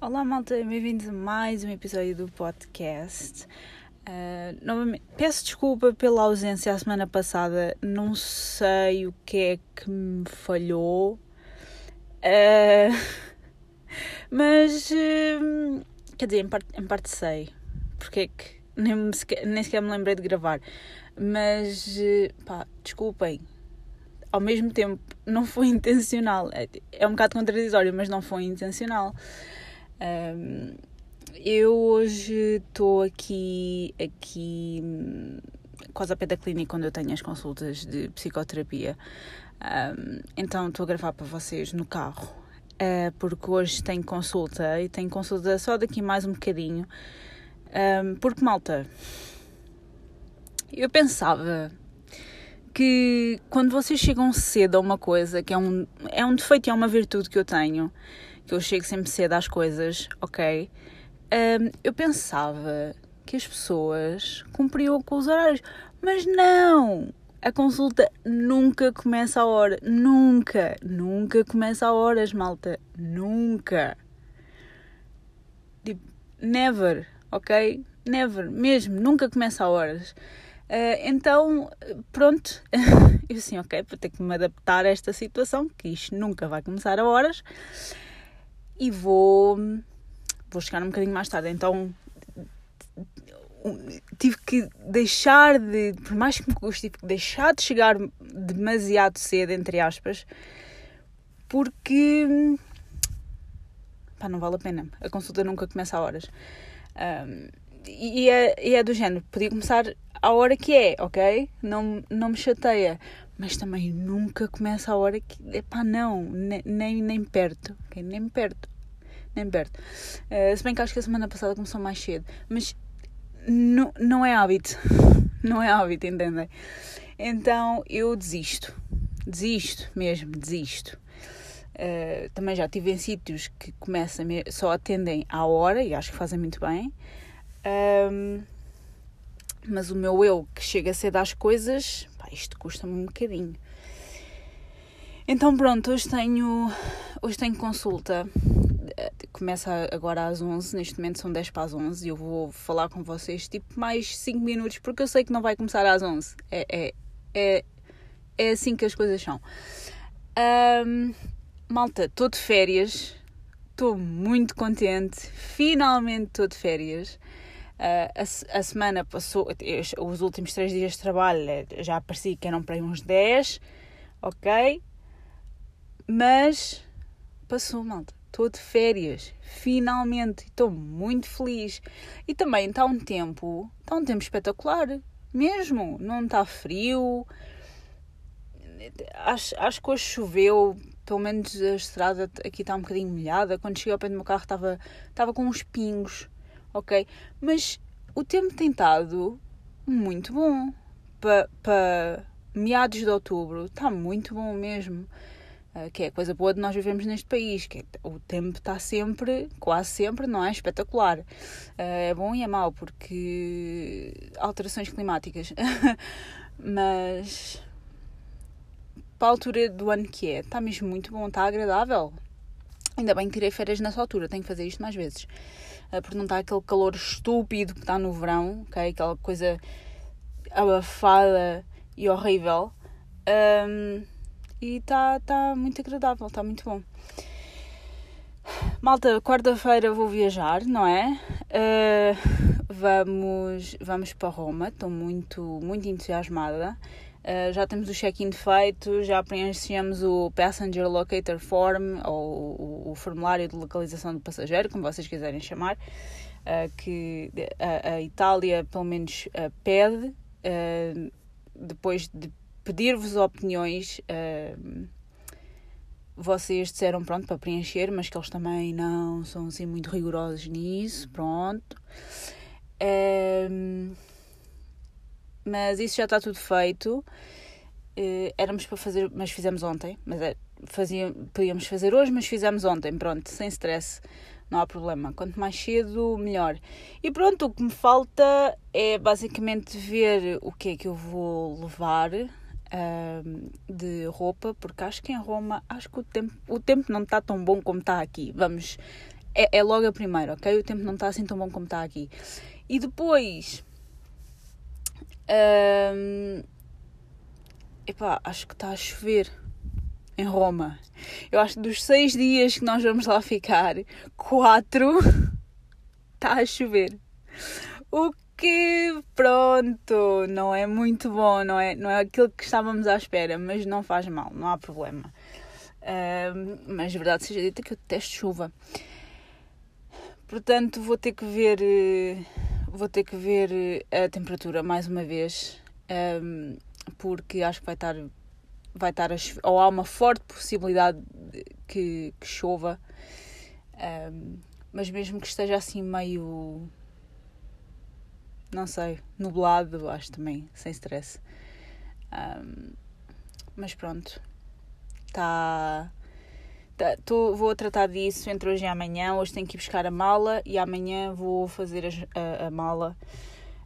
Olá, malta, bem-vindos a mais um episódio do podcast. Uh, novamente, peço desculpa pela ausência a semana passada, não sei o que é que me falhou, uh, mas uh, quer dizer, em parte, em parte sei. Porque é que nem, nem sequer me lembrei de gravar, mas pá, desculpem, ao mesmo tempo não foi intencional, é, é um bocado contraditório, mas não foi intencional. Um, eu hoje estou aqui, aqui quase a pé da clínica onde eu tenho as consultas de psicoterapia. Um, então estou a gravar para vocês no carro, uh, porque hoje tenho consulta e tenho consulta só daqui mais um bocadinho. Um, porque, malta, eu pensava que quando vocês chegam cedo a uma coisa, que é um, é um defeito e é uma virtude que eu tenho, que eu chego sempre cedo às coisas, ok? Um, eu pensava que as pessoas cumpriam com os horários, mas não! A consulta nunca começa a hora, nunca, nunca começa a horas, malta, nunca. Tipo, never, ok? Never, mesmo, nunca começa a horas. Uh, então, pronto, eu assim, ok, vou ter que me adaptar a esta situação, que isto nunca vai começar a horas e vou, vou chegar um bocadinho mais tarde. Então tive que deixar de, por mais que me custe, tive que deixar de chegar demasiado cedo, entre aspas, porque pá, não vale a pena. A consulta nunca começa a horas. Um, e, é, e é do género, podia começar a hora que é, ok? Não, não me chateia mas também nunca começa a hora que. Epá, não, nem, nem, perto, okay? nem perto, nem perto. Uh, se bem que acho que a semana passada começou mais cedo, mas não, não é hábito, não é hábito, entendem? Então eu desisto, desisto mesmo, desisto. Uh, também já estive em sítios que começam, só atendem à hora e acho que fazem muito bem. Um, mas o meu eu que chega cedo às coisas isto custa-me um bocadinho. Então pronto, hoje tenho, hoje tenho consulta. Começa agora às 11, neste momento são 10 para as 11 e eu vou falar com vocês tipo mais 5 minutos porque eu sei que não vai começar às 11. É, é, é, é assim que as coisas são. Um, malta, estou de férias, estou muito contente, finalmente estou de férias. Uh, a, a, semana passou, os últimos três dias de trabalho eh, já parecia que eram para aí uns 10, ok? Mas passou, malta. Estou de férias, finalmente, estou muito feliz. E também está um tempo, está um tempo espetacular, mesmo. Não está frio. Acho, acho que hoje choveu, pelo menos a estrada aqui está um bocadinho molhada. Quando cheguei ao pé do meu carro estava, estava com uns pingos ok? Mas o tempo tem estado muito bom. Para pa meados de outubro, está muito bom mesmo. Uh, que é a coisa boa de nós vivemos neste país, que é, o tempo está sempre, quase sempre, não é? Espetacular. Uh, é bom e é mau, porque alterações climáticas. Mas para a altura do ano que é, está mesmo muito bom, está agradável. Ainda bem que tirei férias nessa altura, tenho que fazer isto mais vezes. Eh, porque não está aquele calor estúpido que está no verão, ok? Aquela coisa abafada e horrível. Um, e está tá muito agradável, está muito bom. Malta, quarta-feira vou viajar, não é? Uh, vamos, vamos para Roma, estou muito, muito entusiasmada. Uh, já temos o check-in feito, já preenchemos o Passenger Locator Form, ou o, o, formulário de localização do passageiro, como vocês quiserem chamar, uh, que a, a, Itália, pelo menos, uh, pede, depois de pedir-vos opiniões, vocês disseram pronto para preencher, mas que eles também não são assim muito rigorosos nisso, pronto. Mas isso já está tudo feito. Uh, éramos para fazer, mas fizemos ontem. Mas é, fazia, podíamos fazer hoje, mas fizemos ontem. Pronto, sem stress, não há problema. Quanto mais cedo, melhor. E pronto, o que me falta é basicamente ver o que é que eu vou levar uh, de roupa, porque acho que em Roma, acho que o tempo, o tempo não está tão bom como está aqui. Vamos É, é logo a primeira, ok? O tempo não está assim tão bom como está aqui. E depois. Um, epá, acho que está a chover em Roma. Eu acho que dos seis dias que nós vamos lá ficar, quatro está a chover. O que, pronto, não é muito bom, não é, não é aquilo que estávamos à espera, mas não faz mal, não há problema. Uh, mas verdade seja dita que eu detesto chuva. Portanto, vou ter que ver, eh, vou ter que ver eh, a temperatura mais uma vez, um, porque acho que vai estar, vai estar ou há uma forte possibilidade que, que chova, um, mas mesmo que esteja assim meio não sei, nublado, acho também, sem stress. Um, mas pronto, está. Tá, tô, vou tratar disso entre hoje e amanhã. Hoje tenho que ir buscar a mala e amanhã vou fazer a, a, a mala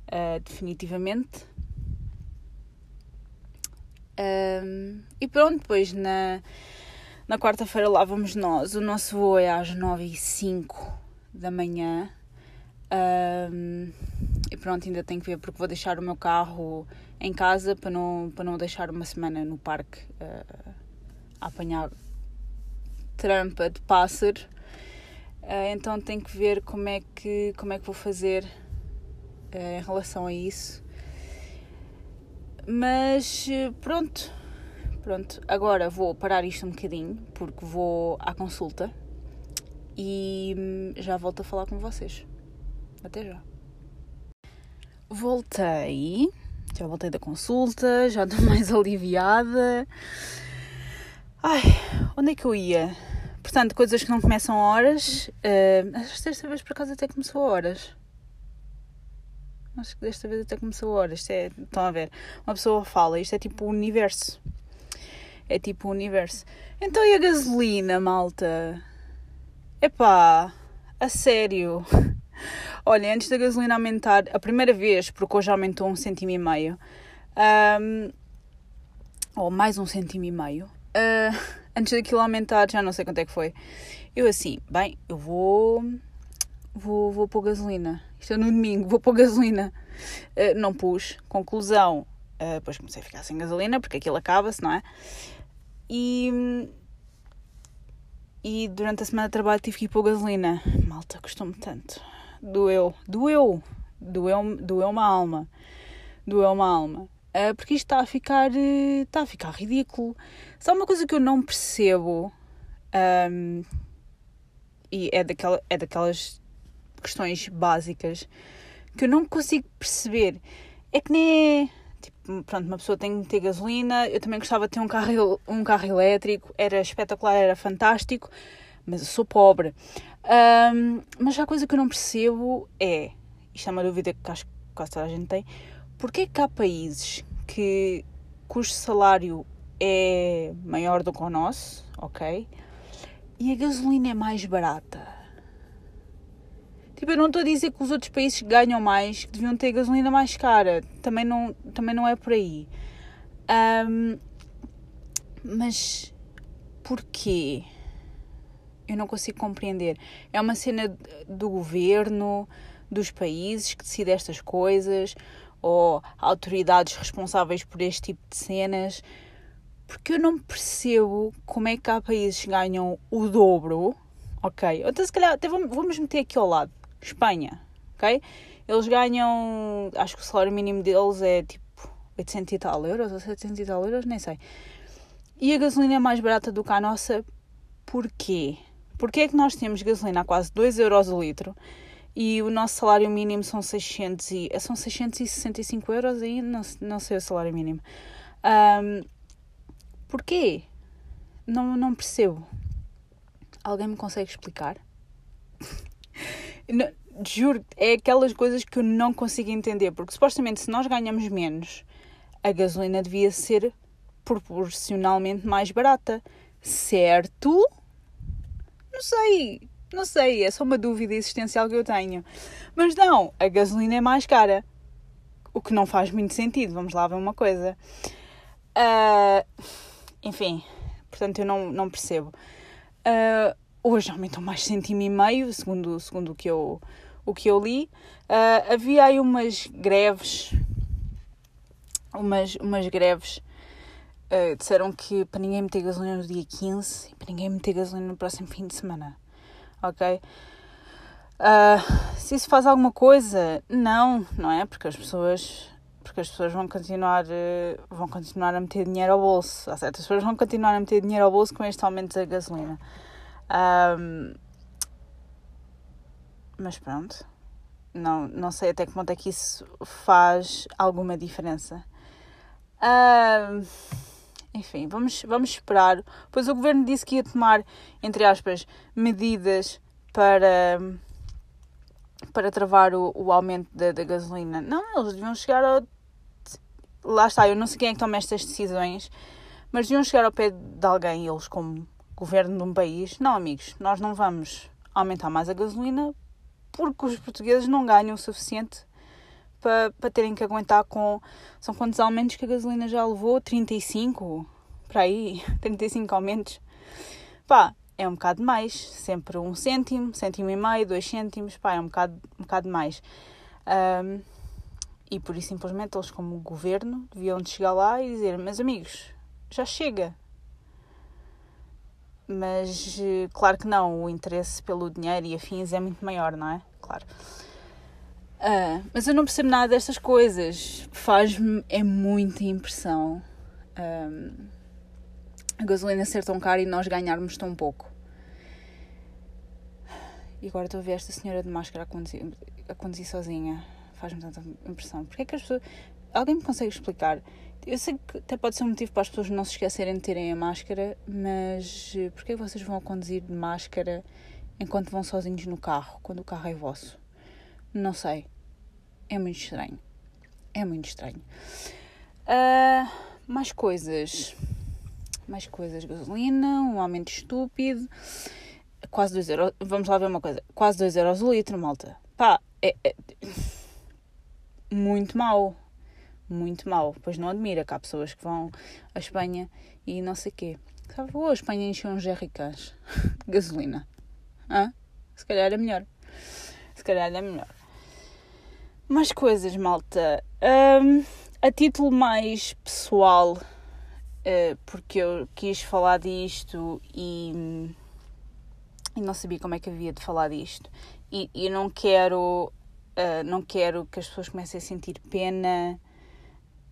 uh, definitivamente. Um, e pronto, depois na, na quarta-feira lá vamos nós. O nosso voo é às 9 e 05 da manhã. Um, e pronto, ainda tenho que ver porque vou deixar o meu carro em casa para não, para não deixar uma semana no parque uh, a apanhar trampa de pássaro. Uh, então tenho que ver como é que, como é que vou fazer uh, em relação a isso. Mas pronto, pronto. Agora vou parar isto um bocadinho porque vou à consulta e hum, já volto a falar com vocês. Até já. Voltei, já voltei da consulta, já estou mais aliviada. Ai, onde é que eu ia? Portanto, coisas que não começam a horas. Uh, acho que desta vez por acaso até começou a horas. Acho que desta vez até começou a horas. Isto é, estão a ver? Uma pessoa fala, isto é tipo o universo. É tipo o universo. Então e a gasolina, malta? Epá, a sério. Olha, antes da gasolina aumentar, a primeira vez, porque hoje aumentou um cêntimo e meio, um, ou mais um cêntimo e meio, uh, antes daquilo aumentar, já não sei quanto é que foi, eu assim, bem, eu vou, vou, vou pôr gasolina. Isto é no domingo, vou pôr gasolina. Uh, não pus. Conclusão, uh, depois comecei a ficar sem gasolina, porque aquilo acaba-se, não é? E, e durante a semana de trabalho tive que ir pôr gasolina. Malta, custou-me tanto doeu, doeu, doeu, doeu uma alma, doeu uma alma. Uh, porque isto está a ficar, uh, está a ficar ridículo. Só uma coisa que eu não percebo, um, e é, daquela, é daquelas questões básicas que eu não consigo perceber, é que nem é. Tipo, pronto, uma pessoa tem que ter gasolina. Eu também gostava de ter um carro, um carro elétrico, era espetacular, era fantástico, mas eu sou pobre. Um, mas a coisa que eu não percebo é, isto é uma dúvida que acho que quase toda a gente tem, porque é que há países que, cujo salário é maior do que o nosso, ok? E a gasolina é mais barata. Tipo, eu não estou a dizer que os outros países que ganham mais que deviam ter gasolina mais cara. Também não, também não é por aí. Um, mas porquê? eu não consigo compreender. É uma cena do governo, dos países que decide estas coisas, ou autoridades responsáveis por este tipo de cenas, porque eu não percebo como é que há países que ganham o dobro, ok? Então, se calhar, até vamos meter aqui ao lado: Espanha, ok? Eles ganham, acho que o salário mínimo deles é tipo 800 e tal euros, ou 700 e tal euros, nem sei. E a gasolina é mais barata do que a nossa, porquê? Porquê é que nós temos gasolina a quase 2 euros o litro e o nosso salário mínimo são 600 e, são 665 euros aí? Não, não sei o salário mínimo. Um, porquê? Não, não percebo. Alguém me consegue explicar? não, juro, é aquelas coisas que eu não consigo entender, porque supostamente se nós ganhamos menos, a gasolina devia ser proporcionalmente mais barata, certo? Não sei, não sei, é só uma dúvida existencial que eu tenho. Mas não, a gasolina é mais cara. O que não faz muito sentido, vamos lá ver uma coisa. Uh, enfim, portanto eu não, não percebo. Uh, hoje aumentou mais centimo e meio, segundo, segundo o, que eu, o que eu li. Uh, havia aí umas greves, umas, umas greves, uh, disseram que para ninguém meter gasolina no dia 15 e para ninguém meter gasolina no próximo fim de semana, ok? Uh, se isso faz alguma coisa, não, não é? Porque as pessoas porque as pessoas vão continuar, vão continuar a meter dinheiro ao bolso. Há certas pessoas vão continuar a meter dinheiro ao bolso com este aumento da gasolina. Um, mas pronto, não, não sei até que ponto é que isso faz alguma diferença. Um, enfim, vamos, vamos esperar. Pois o governo disse que ia tomar, entre aspas, medidas para, para travar o, o aumento da, da gasolina. Não, eles deviam chegar ao. Lá está, eu não sei quem é que toma estas decisões, mas deviam chegar ao pé de alguém, eles como governo de um país, não, amigos, nós não vamos aumentar mais a gasolina porque os portugueses não ganham o suficiente para, terem que aguentar com. São quantos aumentos que a gasolina já levou? 35? Para aí? 35 aumentos? Pá, é um bocado mais. Sempre um cêntimo, cêntimo e meio, dois cêntimos, pá, é um bocado, um bocado mais. Um, e por isso, simplesmente, eles, como governo, deviam de chegar lá e dizer: Meus amigos, já chega, mas eh, claro que não, o interesse pelo dinheiro e afins é muito maior, não é? Claro. Uh, mas eu não percebo nada destas coisas. Faz-me é muita impressão um, a gasolina ser tão cara e nós ganharmos tão pouco. E agora estou a ver esta senhora de máscara a conduzir, a conduzir sozinha. Faz-me tanta impressão. Porque é que as pessoas. Alguém me consegue explicar? Eu sei que até pode ser um motivo para as pessoas não se esquecerem de terem a máscara, mas eh, porquê vocês vão conduzir de máscara enquanto vão sozinhos no carro, quando o carro é vosso? Não sei. É muito estranho. É muito estranho. Uh, mais coisas. Mais coisas. Gasolina, um aumento estúpido. Quase 2 euros. Vamos lá ver uma coisa. Quase 2 euros o litro, malta. Pá, é, é muito mau muito mal. Pois não admira que há pessoas que vão à Espanha e não sei quê. Sabe, vou à Espanha encher uns jerrycans gasolina. Hã? Se calhar é melhor. Se calhar é melhor. Mais coisas, malta. Um, a título mais pessoal, uh, porque eu quis falar disto e, e não sabia como é que havia de falar disto. E, e não quero. Uh, não quero que as pessoas comecem a sentir pena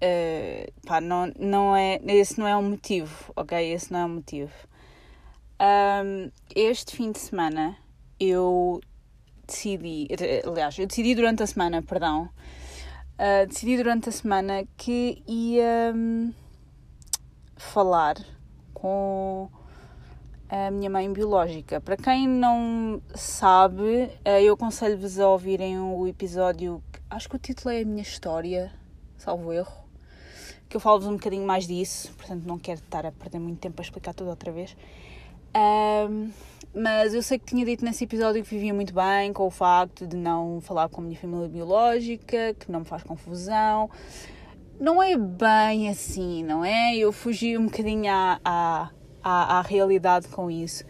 Uh, pá, não, não é, esse não é o motivo, ok? Esse não é o motivo. Um, este fim de semana eu decidi, aliás, eu decidi durante a semana, perdão, uh, decidi durante a semana que ia um, falar com a minha mãe biológica. Para quem não sabe, uh, eu aconselho-vos a ouvirem o episódio, acho que o título é A Minha História, salvo erro que eu falo-vos um bocadinho mais disso, portanto não quero estar a perder muito tempo a explicar tudo outra vez. Um, mas eu sei que tinha dito nesse episódio que vivia muito bem com o facto de não falar com a minha família biológica, que não me faz confusão. Não é bem assim, não é? Eu fugi um bocadinho à, à, à, à realidade com isso.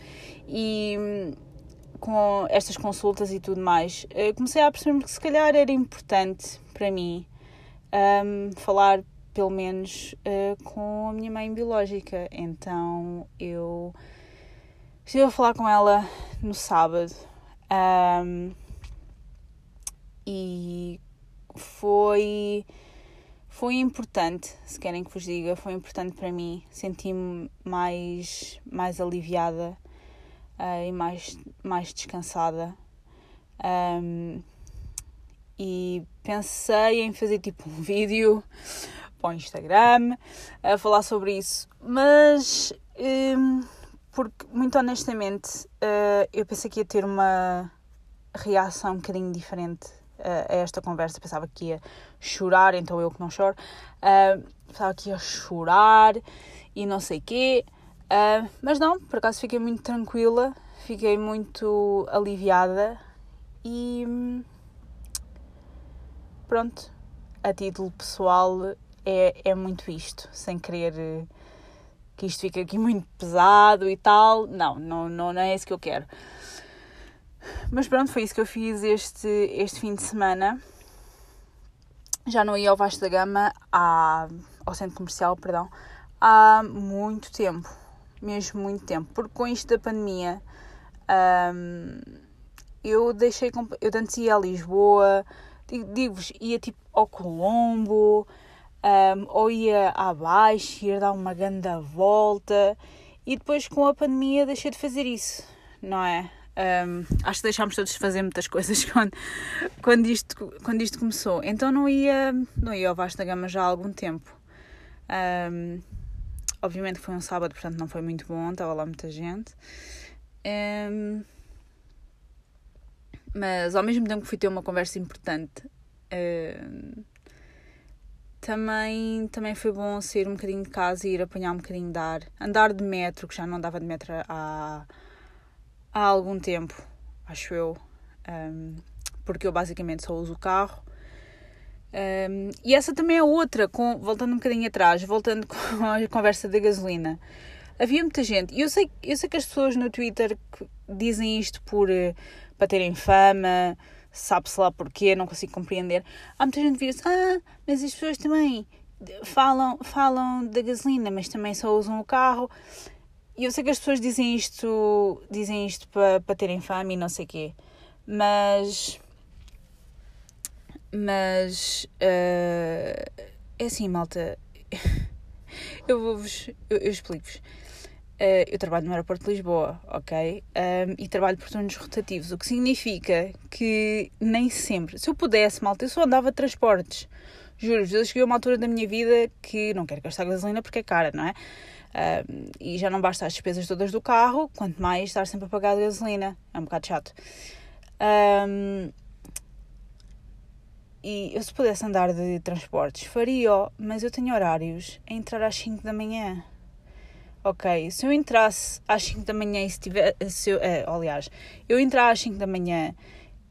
E com estas consultas e tudo mais, comecei a perceber que se calhar era importante para mim um, falar pelo menos uh, com a minha mãe biológica. Então eu estive a falar com ela no sábado um, e foi foi importante, se querem que vos diga, foi importante para mim. Senti-me mais, mais aliviada uh, e mais, mais descansada. Um, e pensei em fazer tipo um vídeo para o Instagram a falar sobre isso. Mas, um, porque, muito honestamente, uh, eu pensei que ia ter uma reação um bocadinho diferente uh, a esta conversa. Pensava que ia chorar, então eu que não choro. Uh, pensava que ia chorar e não sei quê. Mas não, por acaso fiquei muito tranquila, fiquei muito aliviada e pronto, a título pessoal é, é muito isto, sem querer que isto fica aqui muito pesado e tal. Não, não, não, não é isso que eu quero. Mas pronto, foi isso que eu fiz este, este fim de semana. Já não ia ao Vasco da Gama, há, ao centro comercial, perdão, há muito tempo. Mesmo muito tempo. Porque com isto da pandemia, um, eu deixei. Eu antes ia a Lisboa, digo-vos, ia tipo ao Colombo, um, ou ia abaixo, ia dar uma grande volta. E depois com a pandemia deixei de fazer isso, não é? Um, acho que deixámos todos de fazer muitas coisas quando, quando, isto, quando isto começou. Então não ia, não ia ao Vasco da Gama já há algum tempo. Um, obviamente foi um sábado, portanto não foi muito bom, estava lá muita gente. Um, mas ao mesmo tempo que fui ter uma conversa importante, também, também foi bom sair um bocadinho de casa e ir apanhar um bocadinho de ar. Andar de metro, que já não andava de metro há, há algum tempo, acho eu. Um, porque eu basicamente só uso o carro. Um, e essa também é outra, com, voltando um bocadinho atrás, voltando com a conversa da gasolina. Havia muita gente, e eu sei, eu sei que as pessoas no Twitter dizem isto por, eh, para terem fama, sabe-se lá porquê, não consigo compreender. Há muita gente que vira ah, mas as pessoas também falam, falam da gasolina, mas também só usam o carro. E eu sei que as pessoas dizem isto, dizem isto para, para terem fama e não sei o quê, mas. Mas. Uh, é assim, malta. eu vou-vos. Eu, eu explico-vos. Uh, eu trabalho no aeroporto de Lisboa, ok? Um, e trabalho por turnos rotativos, o que significa que nem sempre, se eu pudesse, malta, eu só andava de transportes. Juro-vos, eu cheguei a uma altura da minha vida que não quero gastar gasolina porque é cara, não é? Um, e já não basta as despesas todas do carro, quanto mais estar sempre a pagar de gasolina. É um bocado chato. Um, e eu se pudesse andar de transportes, faria, mas eu tenho horários a entrar às 5 da manhã ok, se eu entrasse às 5 da manhã e se tiver. Eh, aliás, eu entrar às 5 da manhã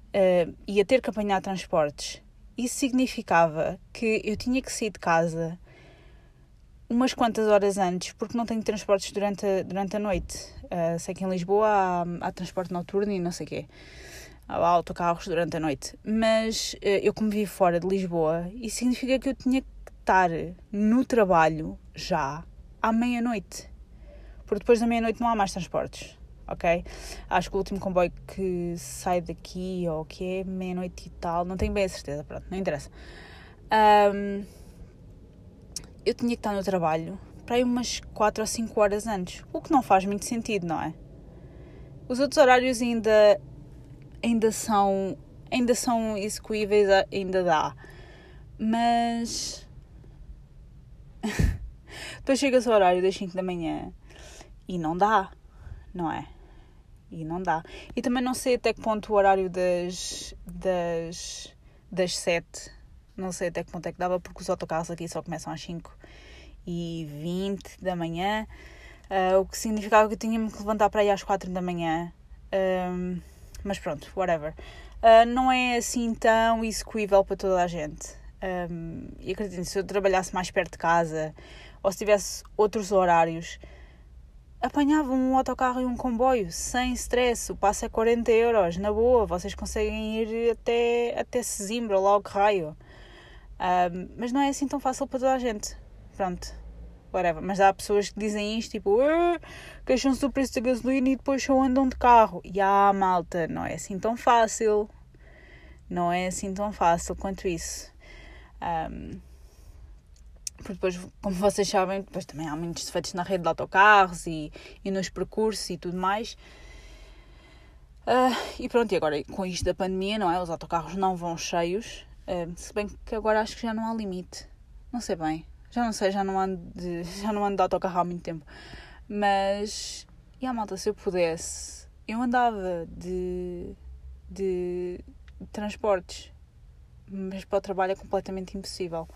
uh, ia ter que apanhar transportes, isso significava que eu tinha que sair de casa umas quantas horas antes, porque não tenho transportes durante a, durante a noite. Uh, sei que em Lisboa há, há transporte noturno e não sei o quê. Há autocarros durante a noite. Mas uh, eu, como vivo fora de Lisboa, isso significa que eu tinha que estar no trabalho já à meia-noite porque depois da meia-noite não há mais transportes, ok? Acho que o último comboio que sai daqui, ou que é meia-noite e tal, não tenho bem a certeza, pronto, não interessa. Um, eu tinha que estar no trabalho para aí umas 4 ou 5 horas antes, o que não faz muito sentido, não é? Os outros horários ainda, ainda são ainda são execuíveis, ainda dá. Mas depois chega-se ao horário das 5 da manhã e não dá, não é? E não dá. E também não sei até que ponto o horário das, das, das 7, não sei até que ponto é que dava, porque os autocarros aqui só começam às 5 e 20 da manhã, uh, o que significava que eu tinha-me que levantar para aí às 4 da manhã. Um, mas pronto, whatever. Uh, não é assim tão execuível para toda a gente. Um, e acredito, se eu trabalhasse mais perto de casa ou se tivesse outros horários, apanhavam um autocarro e um comboio sem stress. O passo é 40 euros, na boa. Vocês conseguem ir até, até Sesimbra, logo raio. Um, mas não é assim tão fácil para toda a gente. Pronto, whatever. Mas há pessoas que dizem isto, tipo, queixam-se do preço da gasolina e depois só andam de carro. E ah, malta, não é assim tão fácil. Não é assim tão fácil quanto isso. Um, porque depois, como vocês sabem, depois também há muitos defeitos na rede de autocarros e, e nos percursos e tudo mais. Uh, e pronto, e agora com isto da pandemia, não é? Os autocarros não vão cheios, uh, se bem que agora acho que já não há limite. Não sei bem, já não sei, já não ando de, já não ando de autocarro há muito tempo. Mas, e a malta, se eu pudesse, eu andava de, de, de transportes, mas para o trabalho é completamente impossível.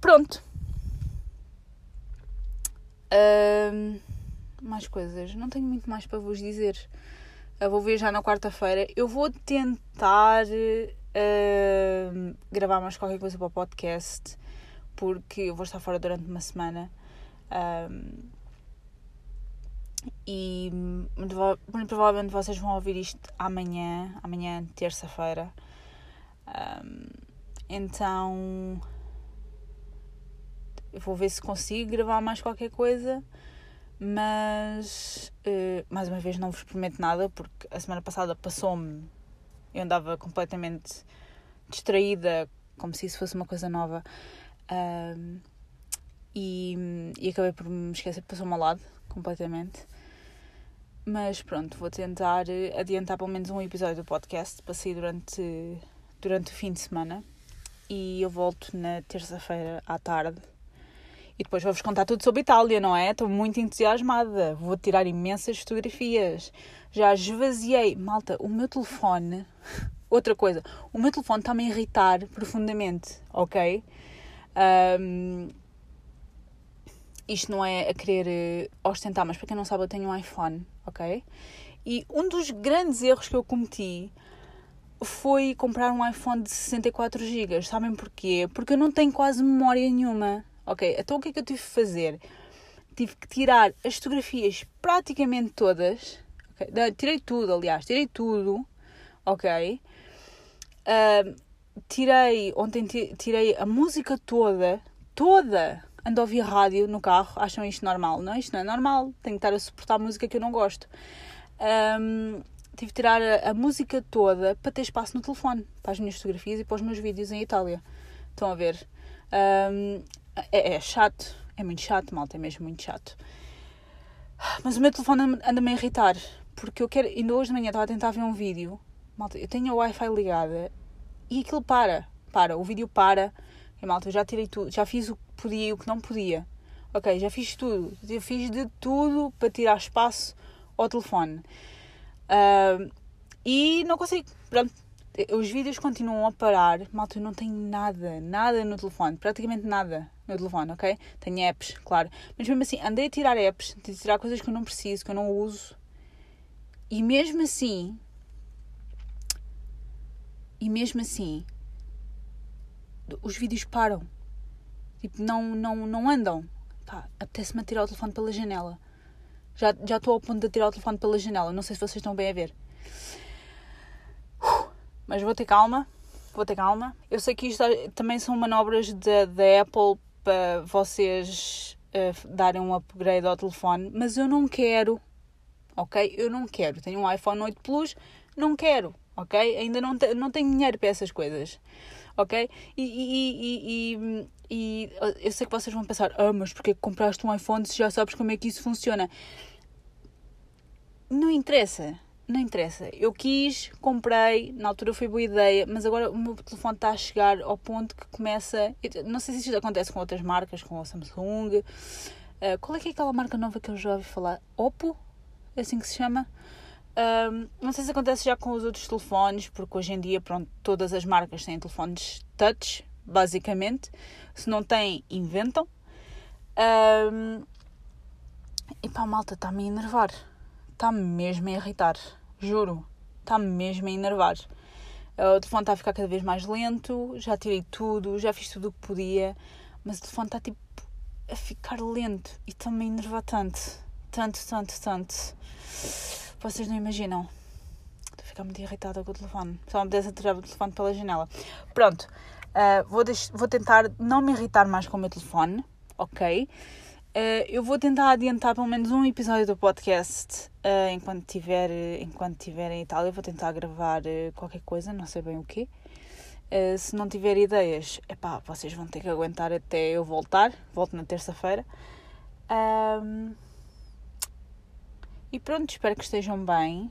Pronto. Uh, mais coisas. Não tenho muito mais para vos dizer. Eu vou viajar na quarta-feira. Eu vou tentar uh, gravar mais qualquer coisa para o podcast. Porque eu vou estar fora durante uma semana. E muito, muito, provavelmente vocês vão ouvir isto amanhã, amanhã, terça-feira. Um, então vou ver se consigo gravar mais qualquer coisa, mas uh, mais uma vez não vos prometo nada porque a semana passada passou-me, eu andava completamente distraída, como se isso fosse uma coisa nova. E, e acabei por me esquecer, passou-me ao lado completamente. Mas pronto, vou tentar adiantar pelo menos um episódio do podcast para sair durante, durante o fim de semana. E eu volto na terça-feira à tarde. E depois vou-vos contar tudo sobre Itália, não é? Estou muito entusiasmada. Vou tirar imensas fotografias. Já esvaziei. Malta, o meu telefone. Outra coisa, o meu telefone está-me a irritar profundamente, ok? Um, isto não é a querer eh, ostentar, mas para quem não sabe, eu tenho um iPhone, ok? E um dos grandes erros que eu cometi foi comprar um iPhone de 64 GB. Sabem porquê? Porque eu não tenho quase memória nenhuma, ok? Então o que é que eu tive que fazer? Tive que tirar as fotografias praticamente todas. Okay? Tirei tudo, aliás, tirei tudo, ok? Uh, tirei, ontem tirei a música toda, toda ando a ouvir rádio no carro, acham isto normal? Não, isto não é normal, tenho que estar a suportar música que eu não gosto. Um, tive de tirar a, a, música toda para ter espaço no telefone, para as minhas fotografias e para os meus vídeos em Itália. Estão a ver? Um, é, é, chato, é muito chato, malta, é mesmo muito chato. Mas o meu telefone anda-me a irritar, porque eu quero. Ainda hoje de manhã estava a tentar ver um vídeo, malta, eu tenho a Wi-Fi ligada e aquilo para, para, o vídeo para e malta, eu já tirei tudo, já fiz o que podia e o que não podia. Ok, já fiz tudo. Eu fiz de tudo para tirar espaço ao telefone. Uh, e não consigo. Pronto. Os vídeos continuam a parar. Malta, eu não tenho nada, nada no telefone. Praticamente nada no telefone, ok? Tenho apps, claro. Mas mesmo assim, andei a tirar apps, a tirar coisas que eu não preciso, que eu não uso. E mesmo assim. E mesmo assim, os vídeos param. Tipo, não, não, não andam. Pá, apetece-me tirar o telefone pela janela. Já, já estou ao ponto de tirar o telefone pela janela. Não sei se vocês estão bem a ver. Mas vou ter calma. Vou ter calma. Eu sei que isto também são manobras da Apple para vocês uh, darem um upgrade ao telefone. Mas eu não quero. Ok? Eu não quero. Tenho um iPhone 8 Plus. Não quero. Ok? Ainda não, te, não tenho dinheiro para essas coisas ok? E, e, e, e, eu sei que vocês vão pensar, ah, mas porque compraste um iPhone se já sabes como é que isso funciona? Não interessa, não interessa. Eu quis, comprei, na altura foi boa ideia, mas agora o meu telefone está a chegar ao ponto que começa. Não sei se isto acontece com outras marcas, com a Samsung. Uh, qual é que é aquela marca nova que eu já ouvi falar? Oppo? É assim que se chama? Não sei se acontece já com os outros telefones, porque hoje em dia, pronto, todas as marcas têm telefones touch, basicamente. Se não têm, inventam. E pá, malta, está-me a enervar. Está-me mesmo a irritar. Juro. Está-me mesmo a enervar. O telefone está a ficar cada vez mais lento. Já tirei tudo, já fiz tudo o que podia. Mas o telefone está tipo a ficar lento. E a enervar tanto. Tanto, tanto, tanto. Vocês não imaginam. Estou a ficar muito irritada com o telefone. Só me desce tirar o telefone pela janela. Pronto. Uh, vou, vou tentar não me irritar mais com o meu telefone. Ok? Uh, eu vou tentar adiantar pelo menos um episódio do podcast uh, enquanto tiver enquanto tiver em Itália. Vou tentar gravar qualquer coisa, não sei bem o quê. se não tiver ideias, epá, vocês vão ter que aguentar até eu voltar. Volto na terça-feira. Um, e pronto, espero que estejam bem.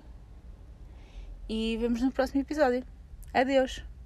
E vemos no próximo episódio. Adeus!